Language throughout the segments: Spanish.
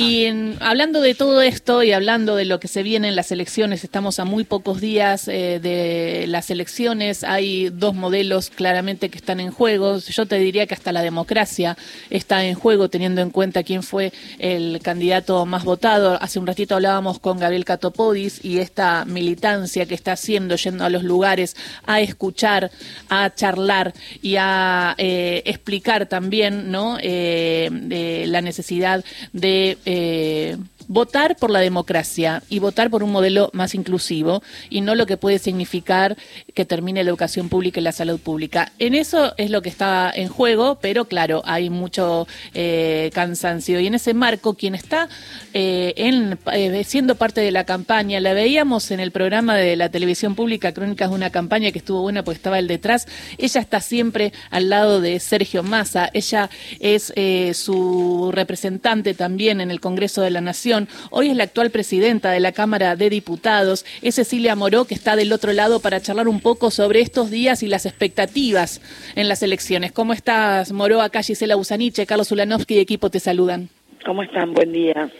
Y hablando de todo esto y hablando de lo que se viene en las elecciones, estamos a muy pocos días eh, de las elecciones, hay dos modelos claramente que están en juego. Yo te diría que hasta la democracia está en juego, teniendo en cuenta quién fue el candidato más votado. Hace un ratito hablábamos con Gabriel Catopodis y esta militancia que está haciendo, yendo a los lugares a escuchar, a charlar y a eh, explicar también ¿no? Eh, la necesidad de eh, votar por la democracia y votar por un modelo más inclusivo y no lo que puede significar que termine la educación pública y la salud pública. En eso es lo que está en juego, pero claro, hay mucho eh, cansancio. Y en ese marco, quien está eh, en, siendo parte de la campaña, la veíamos en el programa de la televisión pública, Crónicas de una campaña que estuvo buena porque estaba el detrás, ella está siempre al lado de Sergio Massa, ella es su representante también en el Congreso de la Nación Hoy es la actual presidenta de la Cámara de Diputados. Es Cecilia Moró, que está del otro lado para charlar un poco sobre estos días y las expectativas en las elecciones. ¿Cómo estás, Moró? Acá Gisela Busaniche, Carlos Ulanovsky y equipo te saludan. ¿Cómo están? Buen día.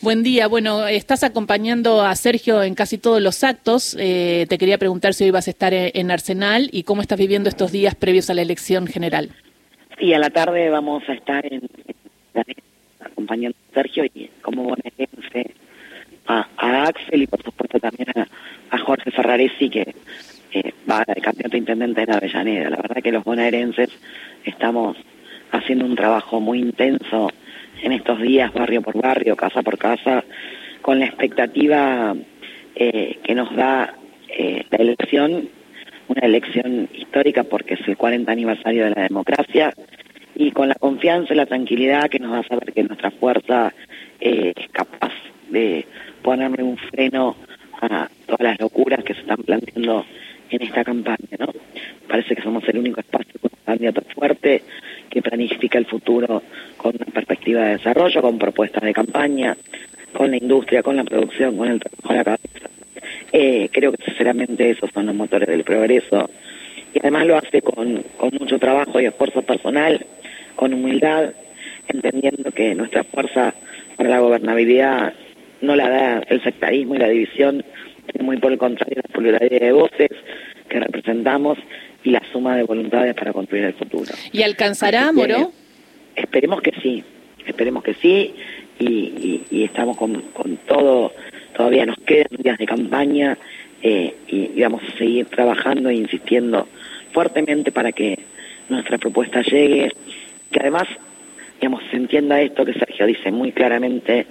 Buen día. Bueno, estás acompañando a Sergio en casi todos los actos. Eh, te quería preguntar si hoy vas a estar en Arsenal y cómo estás viviendo estos días previos a la elección general. Y a la tarde vamos a estar en, acompañando a Sergio y como bonaerense a, a, Axel y por supuesto también a, Jorge Ferraresi que va de candidato intendente en Avellaneda. La verdad que los bonaerenses estamos haciendo un trabajo muy intenso en estos días, barrio por barrio, casa por casa, con la expectativa eh, que nos da eh, la elección, una elección histórica porque es el 40 aniversario de la democracia y con la confianza y la tranquilidad que nos da saber que nuestra fuerza eh, es capaz de ponerle un freno a todas las locuras que se están planteando en esta campaña, ¿no? Parece que somos el único espacio con un candidato fuerte que planifica el futuro con una perspectiva de desarrollo, con propuestas de campaña, con la industria, con la producción, con el trabajo a la cabeza. Eh, creo que sinceramente esos son los motores del progreso y además lo hace con, con mucho trabajo y esfuerzo personal con humildad, entendiendo que nuestra fuerza para la gobernabilidad no la da el sectarismo y la división, sino muy por el contrario la pluralidad de voces que representamos y la suma de voluntades para construir el futuro. ¿Y alcanzará, Moro? Esperemos que sí, esperemos que sí, y, estamos con, con, todo, todavía nos quedan días de campaña eh, y, y vamos a seguir trabajando e insistiendo fuertemente para que nuestra propuesta llegue que además, digamos, se entienda esto que Sergio dice muy claramente,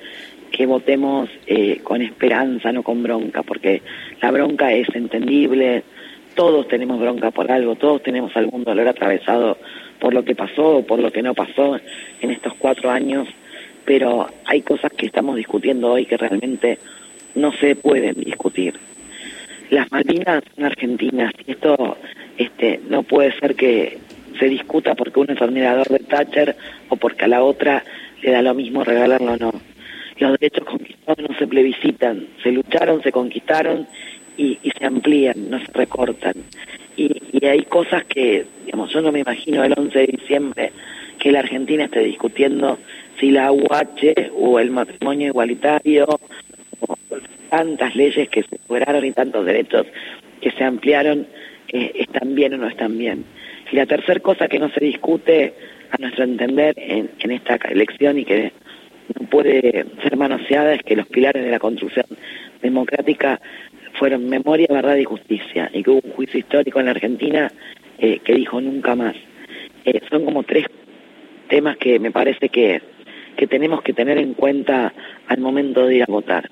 que votemos eh, con esperanza, no con bronca, porque la bronca es entendible, todos tenemos bronca por algo, todos tenemos algún dolor atravesado por lo que pasó o por lo que no pasó en estos cuatro años, pero hay cosas que estamos discutiendo hoy que realmente no se pueden discutir. Las Malvinas son argentinas y esto este, no puede ser que se discuta porque uno es admirador de Thatcher o porque a la otra le da lo mismo regalarlo o no. Los derechos conquistados no se plebiscitan, se lucharon, se conquistaron y, se amplían, no se recortan. Y, y, hay cosas que, digamos, yo no me imagino el 11 de diciembre que la Argentina esté discutiendo si la UH o el matrimonio igualitario o tantas leyes que se superaron y tantos derechos que se ampliaron eh, están bien o no están bien. Y la tercera cosa que no se discute, a nuestro entender, en, esta elección y que no puede ser manoseada es que los pilares de la construcción democrática fueron memoria, verdad y justicia, y que hubo un juicio histórico en la Argentina eh, que dijo nunca más. Eh, son como tres temas que me parece que, que tenemos que tener en cuenta al momento de ir a votar.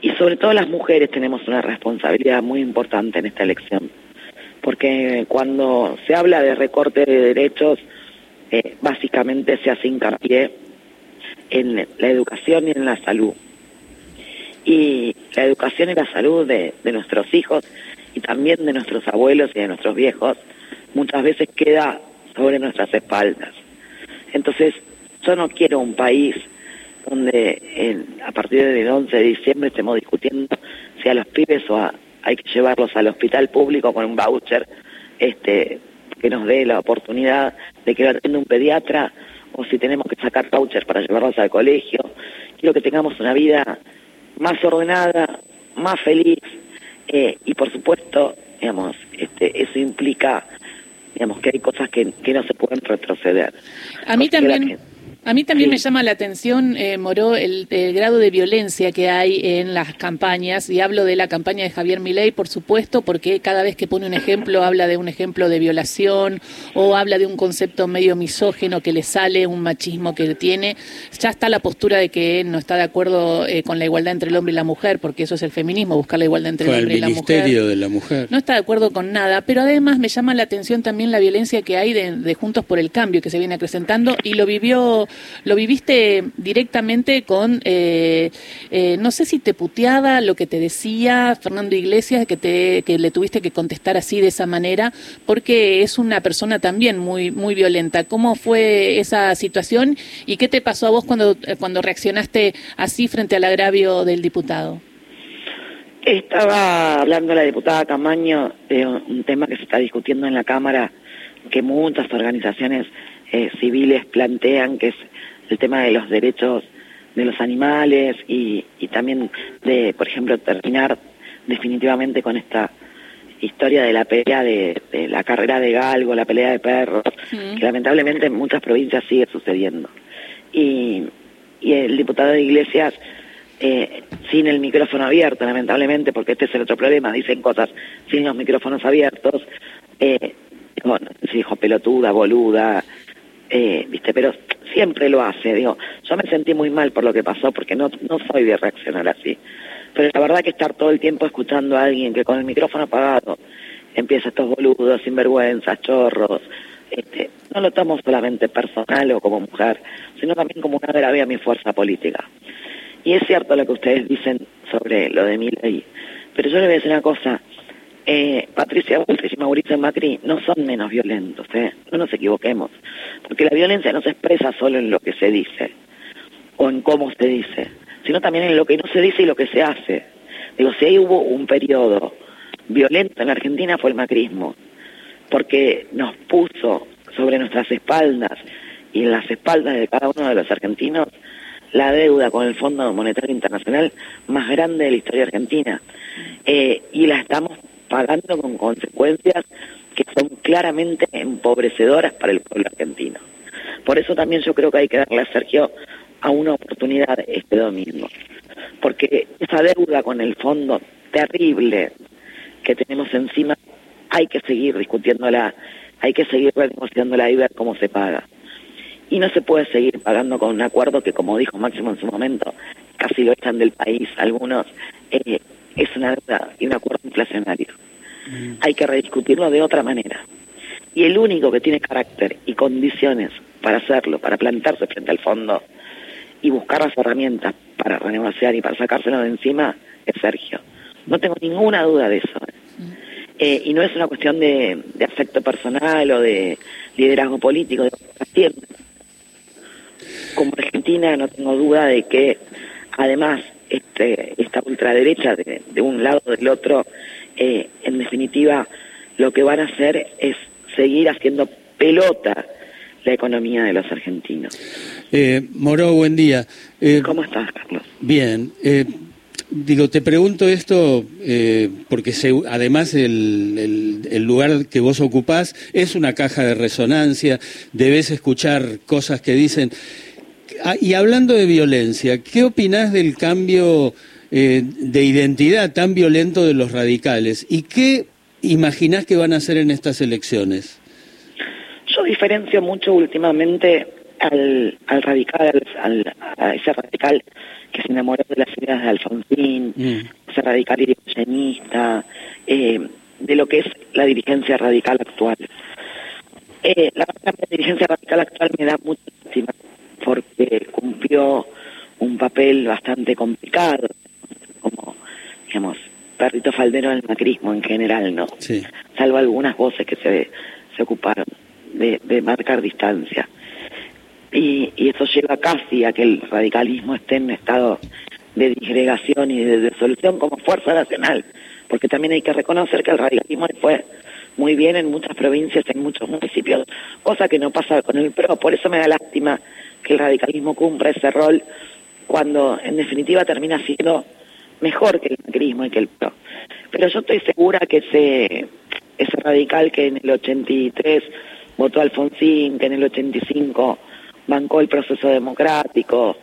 Y sobre todo las mujeres tenemos una responsabilidad muy importante en esta elección porque cuando se habla de recorte de derechos, eh, básicamente se hace hincapié en la educación y en la salud. Y la educación y la salud de, nuestros hijos y también de nuestros abuelos y de nuestros viejos muchas veces queda sobre nuestras espaldas. Entonces, yo no quiero un país donde a partir del 11 de diciembre estemos discutiendo si a los pibes o a, hay que llevarlos al hospital público con un voucher este que nos dé la oportunidad de que lo atienda un pediatra o si tenemos que sacar vouchers para llevarlos al colegio quiero que tengamos una vida más ordenada, más feliz eh, y por supuesto, digamos, este, eso implica digamos que hay cosas que, que no se pueden retroceder. A mí también. A mí también me llama la atención, eh, Moró, el, grado de violencia que hay en las campañas, y hablo de la campaña de Javier Milei, por supuesto, porque cada vez que pone un ejemplo, habla de un ejemplo de violación o habla de un concepto medio misógeno que le sale, un machismo que tiene. Ya está la postura de que no está de acuerdo eh, con la igualdad entre el hombre y la mujer, porque eso es el feminismo, buscar la igualdad entre el hombre y la mujer. ministerio de la mujer. No está de acuerdo con nada, pero además me llama la atención también la violencia que hay de, de Juntos por el Cambio, que se viene acrecentando, y lo vivió lo viviste directamente con, eh, eh, no sé si te puteaba lo que te decía Fernando Iglesias, que, te, que le tuviste que contestar así de esa manera, porque es una persona también muy, muy violenta. ¿Cómo fue esa situación y qué te pasó a vos cuando, cuando reaccionaste así frente al agravio del diputado? Estaba hablando la diputada Camaño de un tema que se está discutiendo en la Cámara, que muchas organizaciones eh, civiles plantean, que es el tema de los derechos de los animales y, y también de, por ejemplo, terminar definitivamente con esta historia de la pelea de, la carrera de galgo, la pelea de perros, que lamentablemente en muchas provincias sigue sucediendo. Y, y el diputado de Iglesias, eh, sin el micrófono abierto, lamentablemente, porque este es el otro problema, dicen cosas sin los micrófonos abiertos, eh, bueno, se dijo pelotuda, boluda, eh, viste, pero siempre lo hace, digo, yo me sentí muy mal por lo que pasó porque no, no soy de reaccionar así, pero la verdad que estar todo el tiempo escuchando a alguien que con el micrófono apagado empieza estos boludos, sinvergüenzas, chorros, este, no lo tomo solamente personal o como mujer, sino también como una grave a mi fuerza política. Y es cierto lo que ustedes dicen sobre lo de mi ley, pero yo le voy a decir una cosa, eh, Patricia Bullrich y Mauricio Macri no son menos violentos, ¿eh? no nos equivoquemos, porque la violencia no se expresa solo en lo que se dice o en cómo se dice, sino también en lo que no se dice y lo que se hace. Digo, si ahí hubo un periodo violento en la Argentina fue el macrismo, porque nos puso sobre nuestras espaldas y en las espaldas de cada uno de los argentinos la deuda con el Fondo Monetario Internacional más grande de la historia argentina. Eh, y la estamos pagando con consecuencias que son claramente empobrecedoras para el pueblo argentino. Por eso también yo creo que hay que darle a Sergio a una oportunidad este domingo, porque esa deuda con el fondo terrible que tenemos encima hay que seguir discutiéndola, hay que seguir renegociándola y ver cómo se paga. Y no se puede seguir pagando con un acuerdo que, como dijo Máximo en su momento, casi lo echan del país algunos, eh, es una deuda y un acuerdo inflacionario. Mm. Hay que rediscutirlo de otra manera. Y el único que tiene carácter y condiciones para hacerlo, para plantarse frente al fondo y buscar las herramientas para renegociar y para sacárselo de encima, es Sergio. No tengo ninguna duda de eso. Mm. Eh, y no es una cuestión de, afecto personal o de liderazgo político, de Como Argentina no tengo duda de que además este, esta ultraderecha de, de un lado o del otro, eh, en definitiva, lo que van a hacer es seguir haciendo pelota la economía de los argentinos. Eh, Moro, buen día. Eh, ¿Cómo estás, Carlos? Bien. Eh, digo, te pregunto esto eh, porque además el, el, lugar que vos ocupás es una caja de resonancia, debes escuchar cosas que dicen Ah, y hablando de violencia, ¿qué opinás del cambio eh, de identidad tan violento de los radicales? ¿Y qué imaginás que van a hacer en estas elecciones? Yo diferencio mucho últimamente al, al radical, al, a ese radical que se enamoró de las ideas de Alfonsín, mm. ese radical irigoyenista, eh, de lo que es la dirigencia radical actual. Eh, la, la dirigencia radical actual me da mucha estima porque cumplió un papel bastante complicado, como, digamos, perrito faldero del macrismo en general, ¿no? Sí. Salvo algunas voces que se, se ocuparon de, de marcar distancia. Y, y eso lleva casi a que el radicalismo esté en un estado de disgregación y de disolución como fuerza nacional, porque también hay que reconocer que el radicalismo fue muy bien en muchas provincias, en muchos municipios, cosa que no pasa con el PRO, por eso me da lástima que el radicalismo cumpla ese rol cuando en definitiva termina siendo mejor que el macrismo y que el PRO. Pero yo estoy segura que ese, ese radical que en el 83 votó Alfonsín, que en el 85 bancó el proceso democrático,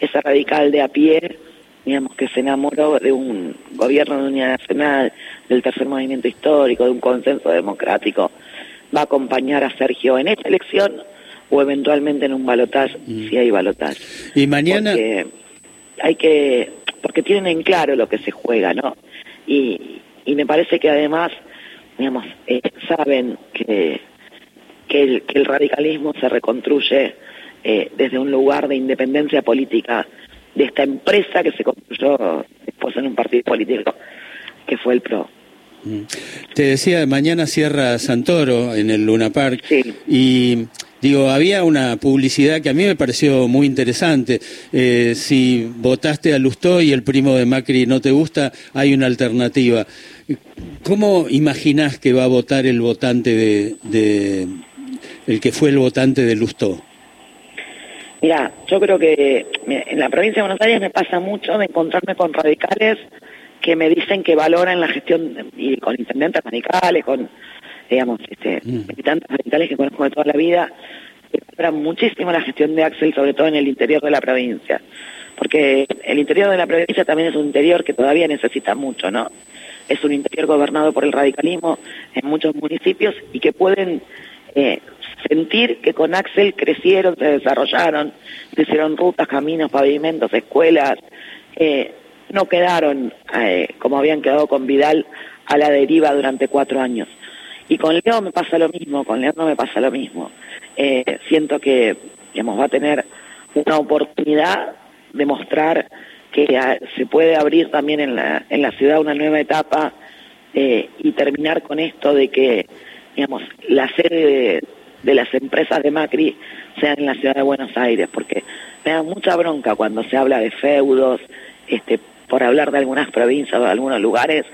ese radical de a pie, digamos, que se enamoró de un gobierno de unidad nacional, del tercer movimiento histórico, de un consenso democrático, va a acompañar a Sergio en esta elección o eventualmente en un balotaje, mm. si hay balotaje. Y mañana... hay que, porque tienen en claro lo que se juega, ¿no? Y, y me parece que además, digamos, eh, saben que, que el, que el radicalismo se reconstruye eh, desde un lugar de independencia política de esta empresa que se construyó después en un partido político que fue el PRO. Mm. Te decía, mañana cierra Santoro en el Luna Park y digo, había una publicidad que a mí me pareció muy interesante. Eh, si votaste a Lustó y el primo de Macri no te gusta, hay una alternativa. ¿Cómo imaginás que va a votar el votante de, de el que fue el votante de Lustó? Mira, yo creo que en la provincia de Buenos Aires me pasa mucho de encontrarme con radicales que me dicen que valoran la gestión y con intendentes radicales, con, digamos, este, mm. militantes radicales que conozco de toda la vida, que valoran muchísimo la gestión de Axel, sobre todo en el interior de la provincia. Porque el interior de la provincia también es un interior que todavía necesita mucho, ¿no? Es un interior gobernado por el radicalismo en muchos municipios y que pueden eh, sentir que con Axel crecieron, se desarrollaron, hicieron rutas, caminos, pavimentos, escuelas, eh, no quedaron eh, como habían quedado con Vidal a la deriva durante cuatro años. Y con Leo me pasa lo mismo, con Leo no me pasa lo mismo. Eh, siento que digamos, va a tener una oportunidad de mostrar que se puede abrir también en la, en la ciudad una nueva etapa y terminar con esto de que digamos, la sede de las empresas de Macri sean en la ciudad de Buenos Aires, porque me da mucha bronca cuando se habla de feudos, este, por hablar de algunas provincias o de algunos lugares,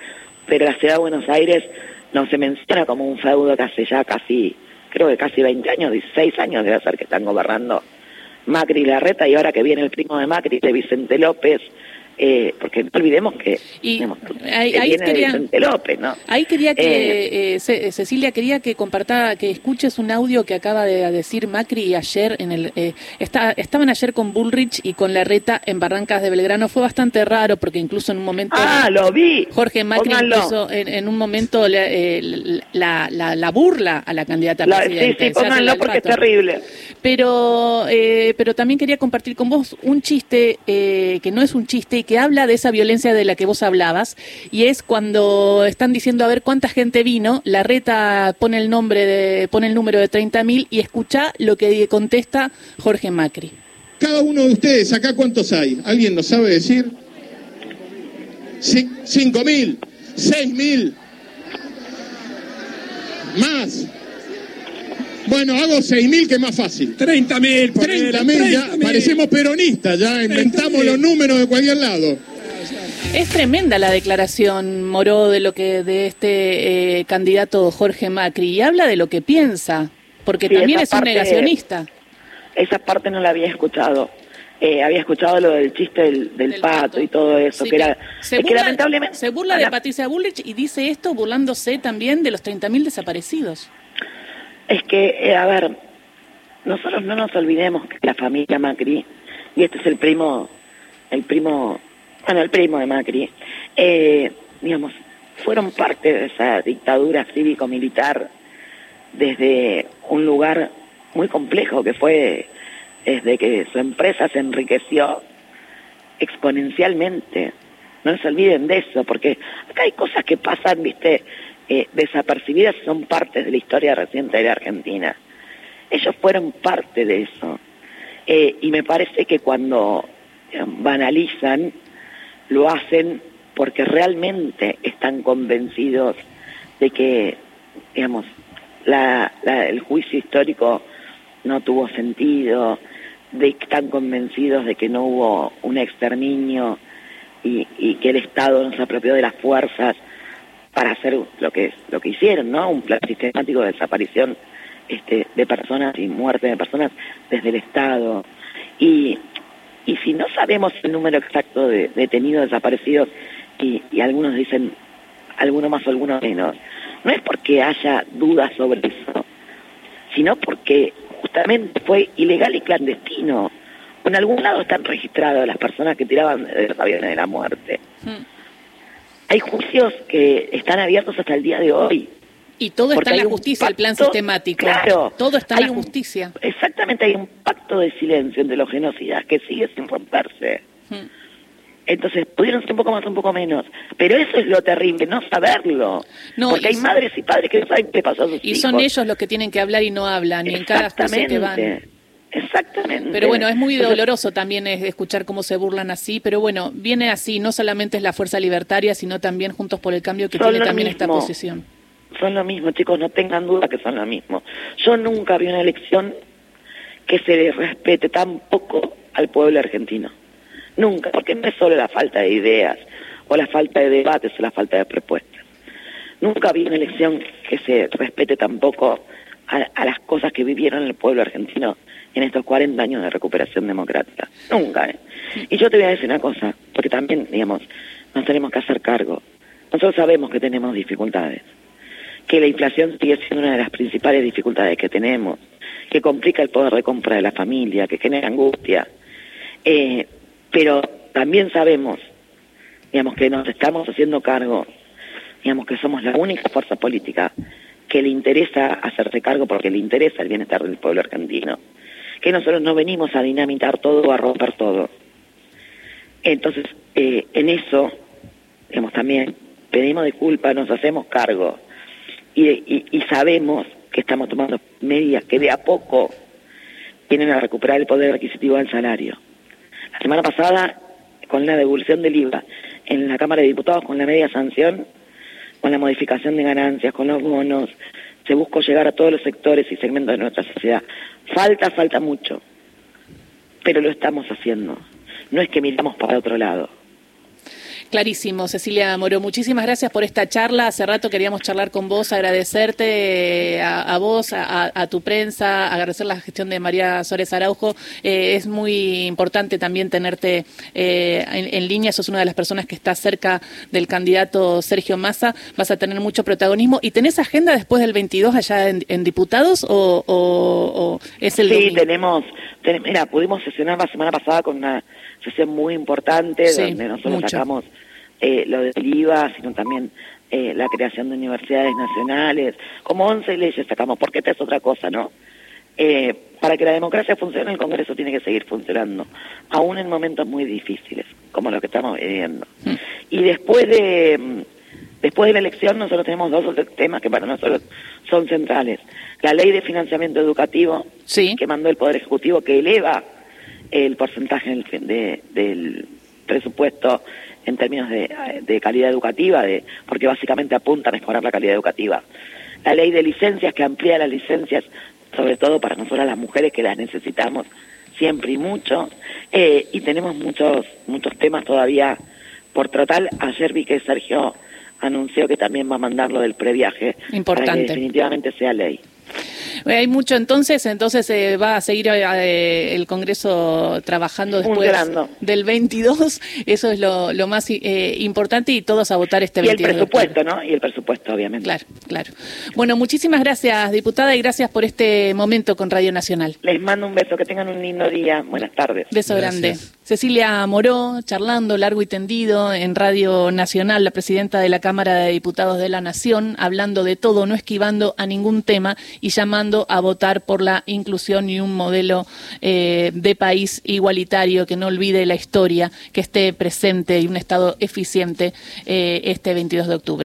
pero la ciudad de Buenos Aires no se menciona como un feudo que hace ya casi, creo que casi 20 años, 16 años debe ser que están gobernando Macri y Larreta, y ahora que viene el primo de Macri, de Vicente López, eh, porque no olvidemos que ahí, quería, López, ¿no? Ahí quería que, eh, eh, Cecilia, quería que comparta, que escuches un audio que acaba de decir Macri ayer en el, está, estaban ayer con Bullrich y con Larreta en Barrancas de Belgrano, fue bastante raro porque incluso en un momento... Ah, lo vi. Jorge Macri incluso en, un momento la, la, burla a la candidata la, Sí, sí, pónganlo porque es terrible. Pero, pero también quería compartir con vos un chiste que no es un chiste que habla de esa violencia de la que vos hablabas, y es cuando están diciendo a ver cuánta gente vino, la reta pone el nombre de, pone el número de 30.000 y escucha lo que contesta Jorge Macri. Cada uno de ustedes, acá cuántos hay, ¿alguien lo sabe decir? ¿Cinco mil? ¿Seis mil? ¿Más? Bueno, hago 6.000 que es más fácil. 30.000. 30.000, ya parecemos peronistas, ya inventamos los números de cualquier lado. Es tremenda la declaración, Moró, de lo que de este eh, candidato Jorge Macri y habla de lo que piensa, porque también es un negacionista. Esa parte no la había escuchado. Eh, había escuchado lo del chiste del, pato, y todo eso, que era se burla, lamentablemente se burla de Patricia Bullrich y dice esto burlándose también de los 30.000 desaparecidos. Es que, eh, a ver, nosotros no nos olvidemos que la familia Macri, y este es el primo, el primo, bueno, el primo de Macri, eh, digamos, fueron parte de esa dictadura cívico-militar desde un lugar muy complejo que fue desde que su empresa se enriqueció exponencialmente. No se olviden de eso, porque acá hay cosas que pasan, viste, eh, desapercibidas son parte de la historia reciente de la Argentina. Ellos fueron parte de eso. Eh, y me parece que cuando eh, banalizan, lo hacen porque realmente están convencidos de que, digamos, el juicio histórico no tuvo sentido, de que están convencidos de que no hubo un exterminio y, y que el Estado no se apropió de las fuerzas para hacer lo que lo que hicieron, ¿no? Un plan sistemático de desaparición este, de personas y muerte de personas desde el Estado. Y, y si no sabemos el número exacto de detenidos desaparecidos y, y algunos dicen alguno más o alguno menos, no es porque haya dudas sobre eso, sino porque justamente fue ilegal y clandestino. En algún lado están registradas las personas que tiraban de los aviones de la muerte. Mm. Hay juicios que están abiertos hasta el día de hoy. Y todo está en la justicia, el plan sistemático. claro. todo está en la un- justicia. Exactamente, hay un pacto de silencio entre los genocidas que sigue sin romperse. Mm. Entonces, pudieron ser un poco más, un poco menos. Pero eso es lo terrible, no saberlo. No, Porque hay son- madres y padres que no saben qué pasó a sus Y hijos. son ellos los que tienen que hablar y no hablan, y en cada juicio que van. Exactamente. Pero bueno, es muy doloroso también es escuchar cómo se burlan así, pero bueno, viene así, no solamente es la Fuerza Libertaria, sino también Juntos por el Cambio que Son tiene también esta posición. Son lo mismo, chicos, no tengan duda que son lo mismo. Yo nunca vi una elección que se le respete tan poco al pueblo argentino. Nunca, porque no es solo la falta de ideas o la falta de debates o la falta de propuestas. Nunca vi una elección que se respete tan poco a, a las cosas que vivieron el pueblo argentino en estos 40 años de recuperación democrática. Nunca, ¿eh? Y yo te voy a decir una cosa, porque también, digamos, nos tenemos que hacer cargo. Nosotros sabemos que tenemos dificultades, que la inflación sigue siendo una de las principales dificultades que tenemos, que complica el poder de compra de la familia, que genera angustia. Eh, pero también sabemos, digamos, que nos estamos haciendo cargo, digamos, que somos la única fuerza política que le interesa hacerse cargo porque le interesa el bienestar del pueblo argentino. Que nosotros no venimos a dinamitar todo o a romper todo. Entonces, eh, en eso, digamos, también pedimos disculpas, nos hacemos cargo y, y- y sabemos que estamos tomando medidas que de a poco vienen a recuperar el poder adquisitivo del salario. La semana pasada, con la devolución del IVA en la Cámara de Diputados, con la media sanción, con la modificación de ganancias, con los bonos, se buscó llegar a todos los sectores y segmentos de nuestra sociedad. Falta, falta mucho, pero lo estamos haciendo. No es que miramos para otro lado. Clarísimo, Cecilia Moro. Muchísimas gracias por esta charla. Hace rato queríamos charlar con vos, agradecerte eh, a, a vos, a, a tu prensa, agradecer la gestión de María Suárez Araujo. Eh, es muy importante también tenerte eh, en, en línea. Sos una de las personas que está cerca del candidato Sergio Massa. Vas a tener mucho protagonismo. ¿Y tenés agenda después del 22 allá en, en diputados o, o- o es el sí, domingo? tenemos, ten- mira, pudimos sesionar la semana pasada con una sesión muy importante Sí, donde nosotros mucho. sacamos eh, lo del IVA, sino también eh, la creación de universidades nacionales, como 11 leyes sacamos, porque esta es otra cosa, ¿no? Eh, para que la democracia funcione, el Congreso tiene que seguir funcionando, aún en momentos muy difíciles, como los que estamos viviendo. Mm. Y después de mm, después de la elección, nosotros tenemos dos otros temas que para nosotros son centrales. La ley de financiamiento educativo, Sí. que mandó el Poder Ejecutivo, que eleva el porcentaje del, de- del presupuesto en términos de, de calidad educativa, de, porque básicamente apunta a mejorar la calidad educativa. La ley de licencias, que amplía las licencias, sobre todo para nosotras las mujeres que las necesitamos siempre y mucho. Eh, y tenemos muchos, muchos temas todavía por tratar. Ayer vi que Sergio anunció que también va a mandar lo del previaje para que definitivamente sea ley. Eh, Hay mucho entonces, entonces eh, va a seguir eh, el Congreso trabajando después Funcionando. del 22, eso es lo, lo más eh, importante y todos a votar este Y el 22 de octubre. presupuesto, ¿no? Y el presupuesto, obviamente. Claro, claro. Bueno, muchísimas gracias, diputada, y gracias por este momento con Radio Nacional. Les mando un beso, que tengan un lindo día. Buenas tardes. Beso Gracias. grande. Cecilia Moró, charlando largo y tendido en Radio Nacional, la presidenta de la Cámara de Diputados de la Nación, hablando de todo, no esquivando a ningún tema y llamando a votar por la inclusión y un modelo eh, de país igualitario que no olvide la historia, que esté presente y un Estado eficiente eh, este 22 de octubre.